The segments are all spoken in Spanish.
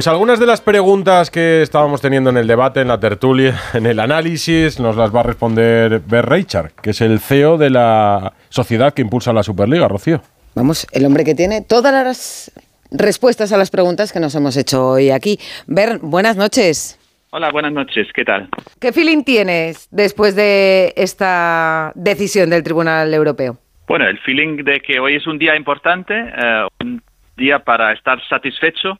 Pues algunas de las preguntas que estábamos teniendo en el debate, en la tertulia, en el análisis, nos las va a responder Ber Reichard, que es el CEO de la sociedad que impulsa la Superliga, Rocío. Vamos, el hombre que tiene todas las respuestas a las preguntas que nos hemos hecho hoy aquí. Ber, buenas noches. Hola, buenas noches, ¿qué tal? ¿Qué feeling tienes después de esta decisión del Tribunal Europeo? Bueno, el feeling de que hoy es un día importante, eh, un día para estar satisfecho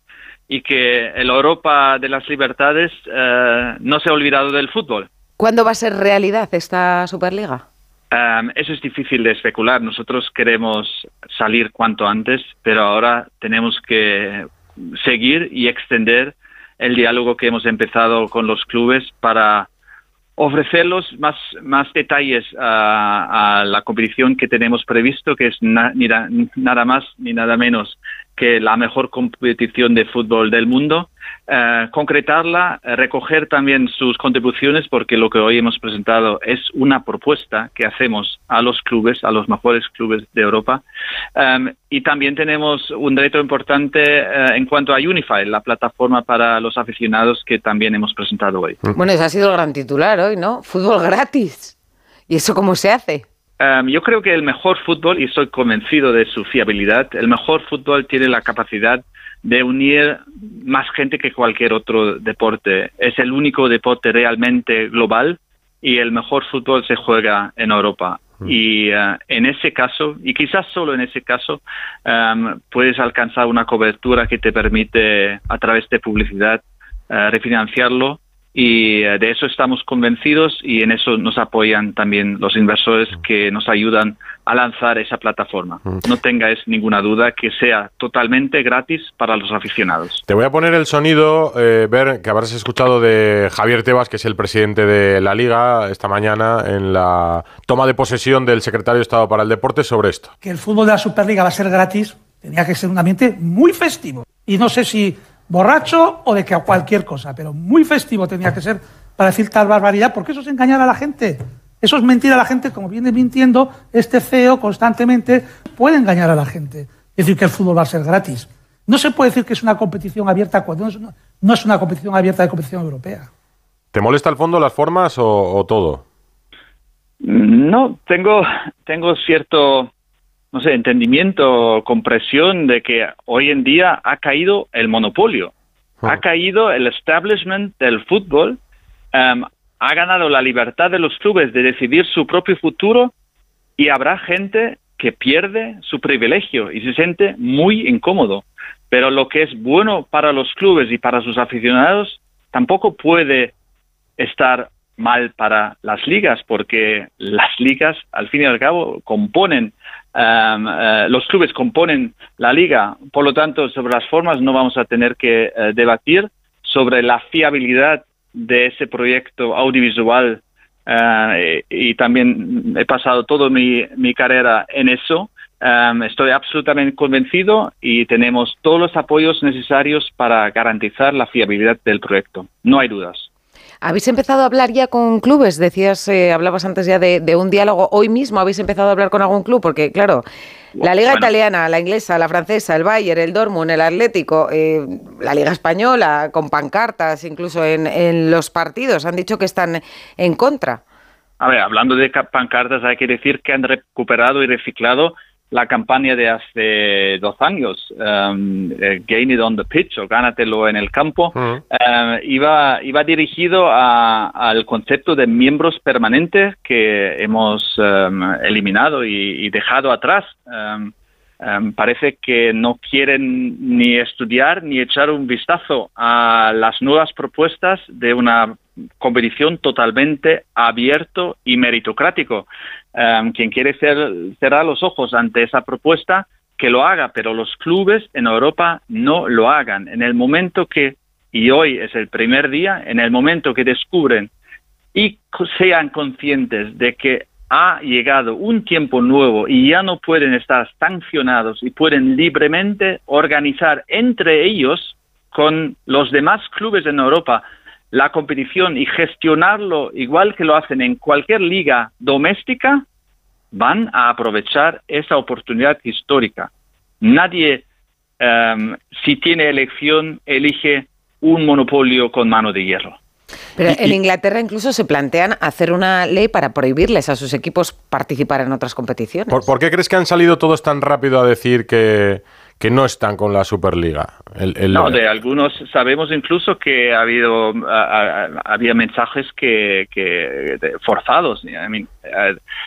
y que el Europa de las libertades eh, no se ha olvidado del fútbol. ¿Cuándo va a ser realidad esta Superliga? Um, eso es difícil de especular. Nosotros queremos salir cuanto antes, pero ahora tenemos que seguir y extender el diálogo que hemos empezado con los clubes para ofrecerlos más, más detalles a, la competición que tenemos previsto, que es nada más ni nada menos que la mejor competición de fútbol del mundo, eh, concretarla, eh, recoger también sus contribuciones, porque lo que hoy hemos presentado es una propuesta que hacemos a los clubes, a los mejores clubes de Europa. Em, y también tenemos un reto importante eh, en cuanto a Unify, la plataforma para los aficionados que también hemos presentado hoy. Bueno, ese ha sido el gran titular hoy, ¿no? Fútbol gratis. ¿Y eso cómo se hace? Em, yo creo que el mejor fútbol, y estoy convencido de su fiabilidad, el mejor fútbol tiene la capacidad de unir más gente que cualquier otro deporte. Es el único deporte realmente global y el mejor fútbol se juega en Europa. Mm. Y eh, en ese caso, y quizás solo en ese caso, em, puedes alcanzar una cobertura que te permite, a través de publicidad, eh, refinanciarlo y eh, de eso estamos convencidos y en eso nos apoyan también los inversores que nos ayudan a lanzar esa plataforma. Mm. No tengáis ninguna duda que sea totalmente gratis para los aficionados. Te voy a poner el sonido, eh, ver que habrás escuchado de Javier Tebas, que es el presidente de la Liga, esta mañana en la toma de posesión del secretario de Estado para el Deporte sobre esto. Que el fútbol de la Superliga va a ser gratis, tenía que ser un ambiente muy festivo. Y no sé si borracho o de que cualquier cosa, pero muy festivo tenía que ser para decir tal barbaridad, porque eso es engañar a la gente. Eso es mentir a la gente, como viene mintiendo este CEO constantemente, puede engañar a la gente. Es decir, que el fútbol va a ser gratis. No se puede decir que es una competición abierta cuando no es una, no es una competición abierta de competición europea. ¿Te molesta el fondo las formas o, todo? No, tengo, tengo cierto no sé, entendimiento, compresión de que hoy en día ha caído el monopolio, ah. ha caído el establishment del fútbol, em, ha ganado la libertad de los clubes de decidir su propio futuro y habrá gente que pierde su privilegio y se siente muy incómodo. Pero lo que es bueno para los clubes y para sus aficionados tampoco puede estar mal para las ligas, porque las ligas, al fin y al cabo, componen Em, eh, los clubes componen la liga, por lo tanto, sobre las formas no vamos a tener que eh, debatir sobre la fiabilidad de ese proyecto audiovisual eh, y también he pasado toda mi, mi carrera en eso. Em, estoy absolutamente convencido y tenemos todos los apoyos necesarios para garantizar la fiabilidad del proyecto. No hay dudas. ¿Habéis empezado a hablar ya con clubes? Decías, eh, hablabas antes ya de, un diálogo. Hoy mismo habéis empezado a hablar con algún club, porque claro, la liga italiana, la inglesa, la francesa, el Bayern, el Dortmund, el Atlético, eh, la liga española, con pancartas incluso en, en los partidos, han dicho que están en contra. A ver, hablando de pancartas, hay que decir que han recuperado y reciclado la campaña de hace dos años, um, eh, Gain It on the Pitch o Gánatelo en el campo, eh, iba, iba dirigido al concepto de miembros permanentes que hemos um, eliminado y, dejado atrás. Um, parece que no quieren ni estudiar ni echar un vistazo a las nuevas propuestas de una competición totalmente abierto y meritocrático. Em, quien quiere cerrar los ojos ante esa propuesta, que lo haga, pero los clubes en Europa no lo hagan. En el momento que, y hoy es el primer día, en el momento que descubren y sean conscientes de que ha llegado un tiempo nuevo y ya no pueden estar sancionados y pueden libremente organizar entre ellos con los demás clubes en Europa la competición y gestionarlo igual que lo hacen en cualquier liga doméstica, van a aprovechar esa oportunidad histórica. Nadie, em, si tiene elección, elige un monopolio con mano de hierro. Pero en Inglaterra incluso se plantean hacer una ley para prohibirles a sus equipos participar en otras competiciones. ¿Por, qué crees que han salido todos tan rápido a decir que, que no están con la Superliga. No, de algunos sabemos incluso que ha habido había mensajes que, forzados. Eh,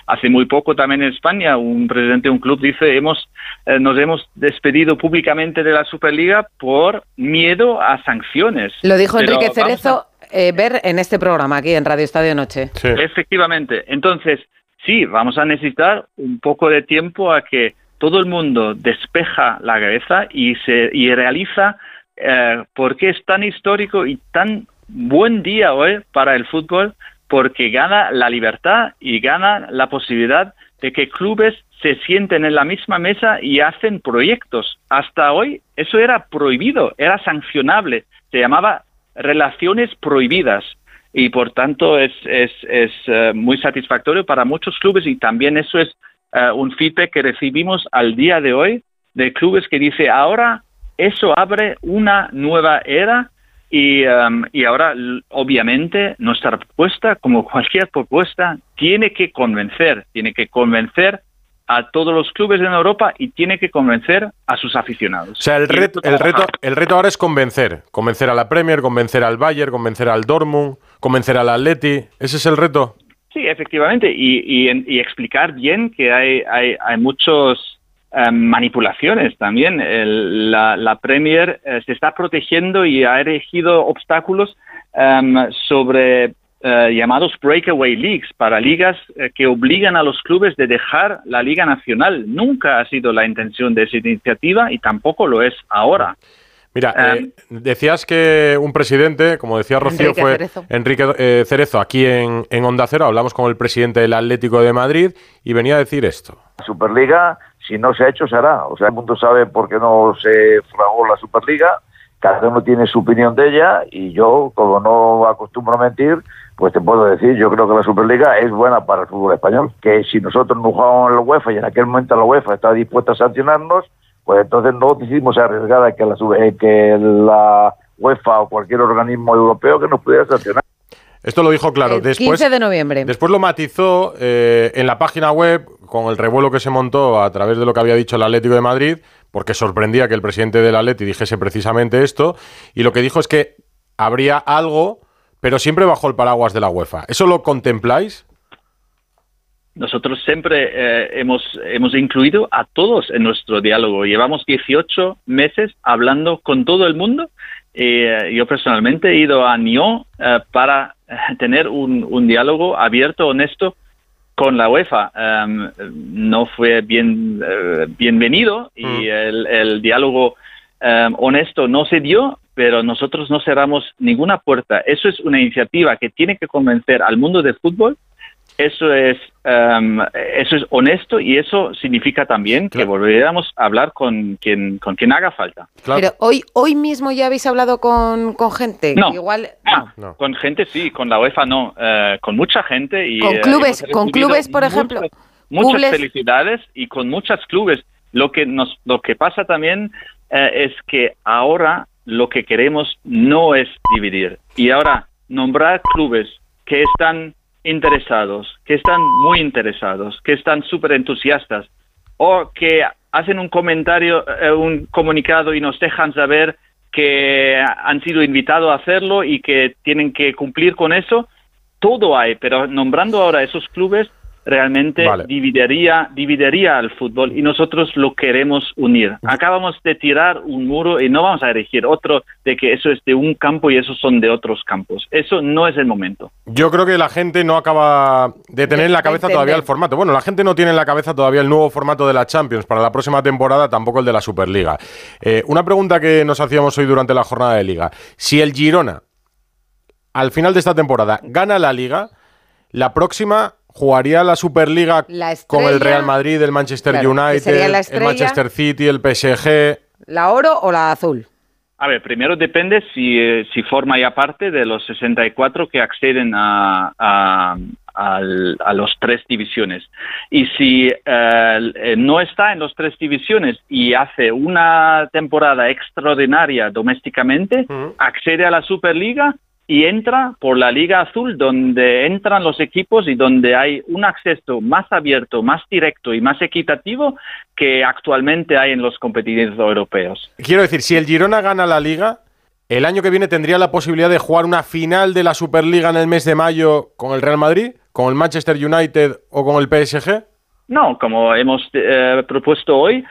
hace muy poco también en España un presidente de un club dice hemos eh, nos hemos despedido públicamente de la Superliga por miedo a sanciones. Lo dijo Enrique Cerezo eh, ver en este programa aquí en Radio Estadio Noche. Efectivamente. Entonces sí, vamos a necesitar un poco de tiempo a que todo el mundo despeja la cabeza y, se, y realiza eh, por qué es tan histórico y tan buen día hoy para el fútbol, porque gana la libertad y gana la posibilidad de que clubes se sienten en la misma mesa y hacen proyectos. Hasta hoy eso era prohibido, era sancionable, se llamaba relaciones prohibidas y por tanto es, es, es eh, muy satisfactorio para muchos clubes y también eso es eh, un feedback que recibimos al día de hoy de clubes que dice ahora eso abre una nueva era y, um, y ahora obviamente nuestra propuesta como cualquier propuesta tiene que convencer tiene que convencer a todos los clubes en Europa y tiene que convencer a sus aficionados. O sea, el reto, el reto, el reto ahora es convencer, convencer a la Premier, convencer al Bayern, convencer al Dortmund, convencer al Atleti. ¿Ese es el reto? Sí, efectivamente, y, y, explicar bien que hay, hay, hay muchos em, manipulaciones también. la, Premier eh, se está protegiendo y ha erigido obstáculos em, sobre eh, llamados breakaway leagues para ligas eh, que obligan a los clubes de dejar la liga nacional. Nunca ha sido la intención de esa iniciativa y tampoco lo es ahora. Mira, eh, em, decías que un presidente, como decía Rocío, fue Enrique eh, Cerezo, aquí en, en, Onda Cero. Hablamos con el presidente del Atlético de Madrid y venía a decir esto. La Superliga, si no se ha hecho, se hará. O sea, el mundo sabe por qué no se fragó la Superliga. Cada uno tiene su opinión de ella y yo, como no acostumbro a mentir, pues te puedo decir, yo creo que la Superliga es buena para el fútbol español. Que si nosotros no jugábamos en la UEFA y en aquel momento la UEFA estaba dispuesta a sancionarnos, pues entonces no decidimos arriesgar a que la, eh, que la UEFA o cualquier organismo europeo que nos pudiera sancionar. Esto lo dijo claro. El después, 15 de noviembre. Después lo matizó eh, en la página web con el revuelo que se montó a través de lo que había dicho el Atlético de Madrid, porque sorprendía que el presidente del Atleti dijese precisamente esto. Y lo que dijo es que habría algo, pero siempre bajo el paraguas de la UEFA. ¿Eso lo contempláis? Nosotros siempre eh, hemos, hemos incluido a todos en nuestro diálogo. Llevamos 18 meses hablando con todo el mundo. Eh, yo personalmente he ido a Nyon eh, para tener un, un, diálogo abierto, honesto con la UEFA. Em, no fue bien, bienvenido y mm. el, el, diálogo em, honesto no se dio, pero nosotros no cerramos ninguna puerta. Eso es una iniciativa que tiene que convencer al mundo del fútbol eso es, em, eso es honesto y eso significa también que volveríamos a hablar con quien, con quien haga falta. Pero hoy, hoy mismo ya habéis hablado con, con gente. No, Igual, no. con gente sí, con la UEFA no, eh, con mucha gente y con clubes, con clubes por ejemplo. Muchas, felicidades y con muchos clubes. Lo que nos, lo que pasa también eh, es que ahora lo que queremos no es dividir y ahora nombrar clubes que están interesados, que están muy interesados, que están súper entusiastas o que hacen un comentario, eh, un comunicado y nos dejan saber que han sido invitados a hacerlo y que tienen que cumplir con eso. Todo hay, pero nombrando ahora esos clubes, realmente dividiría, dividiría al fútbol y nosotros lo queremos unir. Acabamos de tirar un muro y no vamos a elegir otro de que eso es de un campo y esos son de otros campos. Eso no es el momento. Yo creo que la gente no acaba de tener en la cabeza todavía el formato. Bueno, la gente no tiene en la cabeza todavía el nuevo formato de la Champions para la próxima temporada, tampoco el de la Superliga. Eh, una pregunta que nos hacíamos hoy durante la jornada de liga. Si el Girona, al final de esta temporada, gana la liga, la próxima jugaría la Superliga con el Real Madrid, el Manchester United, el Manchester City, el PSG. ¿La oro o la azul? A ver, primero depende si, eh, si forma ya parte de los 64 que acceden a, a los tres divisiones. Y si eh, no está en los tres divisiones y hace una temporada extraordinaria domésticamente, accede a la Superliga y entra por la Liga Azul, donde entran los equipos y donde hay un acceso más abierto, más directo y más equitativo que actualmente hay en los competidores europeos. Quiero decir, si el Girona gana la Liga, el año que viene tendría la posibilidad de jugar una final de la Superliga en el mes de mayo con el Real Madrid, con el Manchester United o con el PSG. No, como hemos eh, propuesto hoy,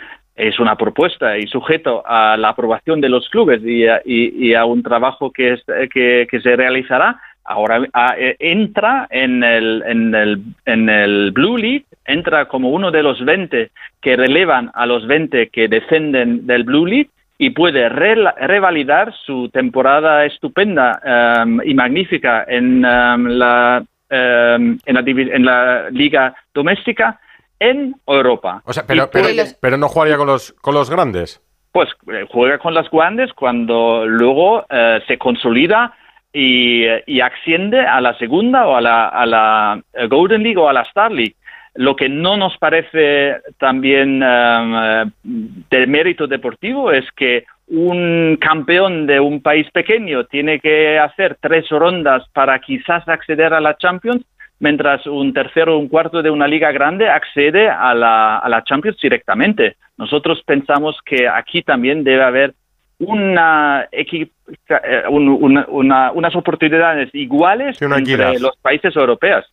es una propuesta y sujeto a la aprobación de los clubes y a, un trabajo que, se realizará, ahora e, entra en el, en, el, en el Blue League, entra como uno de los 20 que relevan a los 20 que descenden del Blue League y puede revalidar su temporada estupenda em, y magnífica en, em, la, em, en, la, en la liga doméstica en Europa. O sea, pero, pero, no jugaría con los, con los grandes. Pues eh, juega con los grandes cuando luego eh, se consolida y, y, asciende a la segunda o a la, a la eh, Golden League o a la Star League. Lo que no nos parece también de mérito deportivo es que un campeón de un país pequeño tiene que hacer tres rondas para quizás acceder a la Champions mientras un tercero o un cuarto de una liga grande accede a la, a la Champions directamente. Nosotros pensamos que aquí también debe haber una, eh, unas oportunidades iguales entre los países europeos.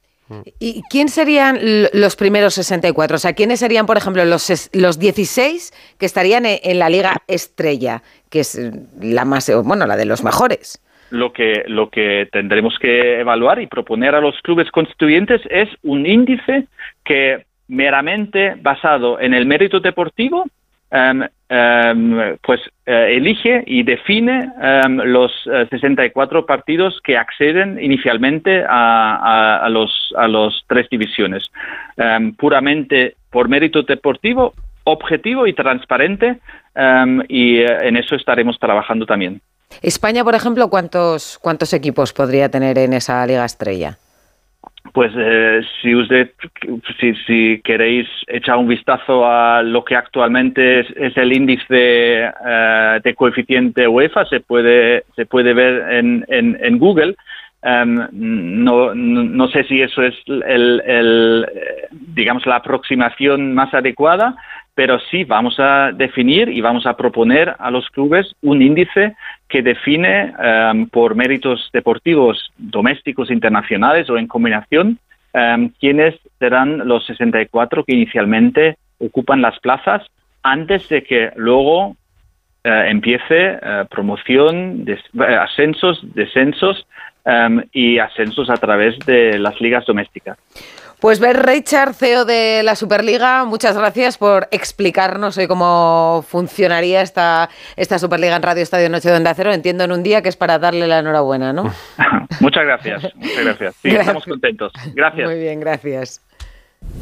¿Y quién serían los primeros 64? O sea, ¿quiénes serían, por ejemplo, los, los 16 que estarían en la Liga Estrella, que es la más, bueno, la de los mejores? Lo que, lo que tendremos que evaluar y proponer a los clubes constituyentes es un índice que meramente basado en el mérito deportivo em, pues eh, elige y define um, los 64 partidos que acceden inicialmente a, a los tres divisiones. puramente por mérito deportivo, objetivo y transparente y eh, en eso estaremos trabajando también. España, por ejemplo, ¿cuántos, cuántos equipos podría tener en esa Liga Estrella? Pues eh, si usted, si, queréis echar un vistazo a lo que actualmente es, el índice eh, de coeficiente UEFA, se puede, se puede ver en, en, Google. Em, no, no, sé si eso es el, el, digamos la aproximación más adecuada, pero sí vamos a definir y vamos a proponer a los clubes un índice que define em, por méritos deportivos domésticos, internacionales o en combinación um, quiénes serán los 64 que inicialmente ocupan las plazas antes de que luego eh, empiece eh, promoción, ascensos, descensos em, y ascensos a través de las ligas domésticas. Pues Ver Richard, CEO de la Superliga, muchas gracias por explicarnos hoy cómo funcionaría esta, esta Superliga en Radio Estadio Noche de Onda Cero. Entiendo en un día que es para darle la enhorabuena, ¿no? muchas gracias, muchas gracias. Sí, estamos contentos. Gracias. Muy bien, gracias.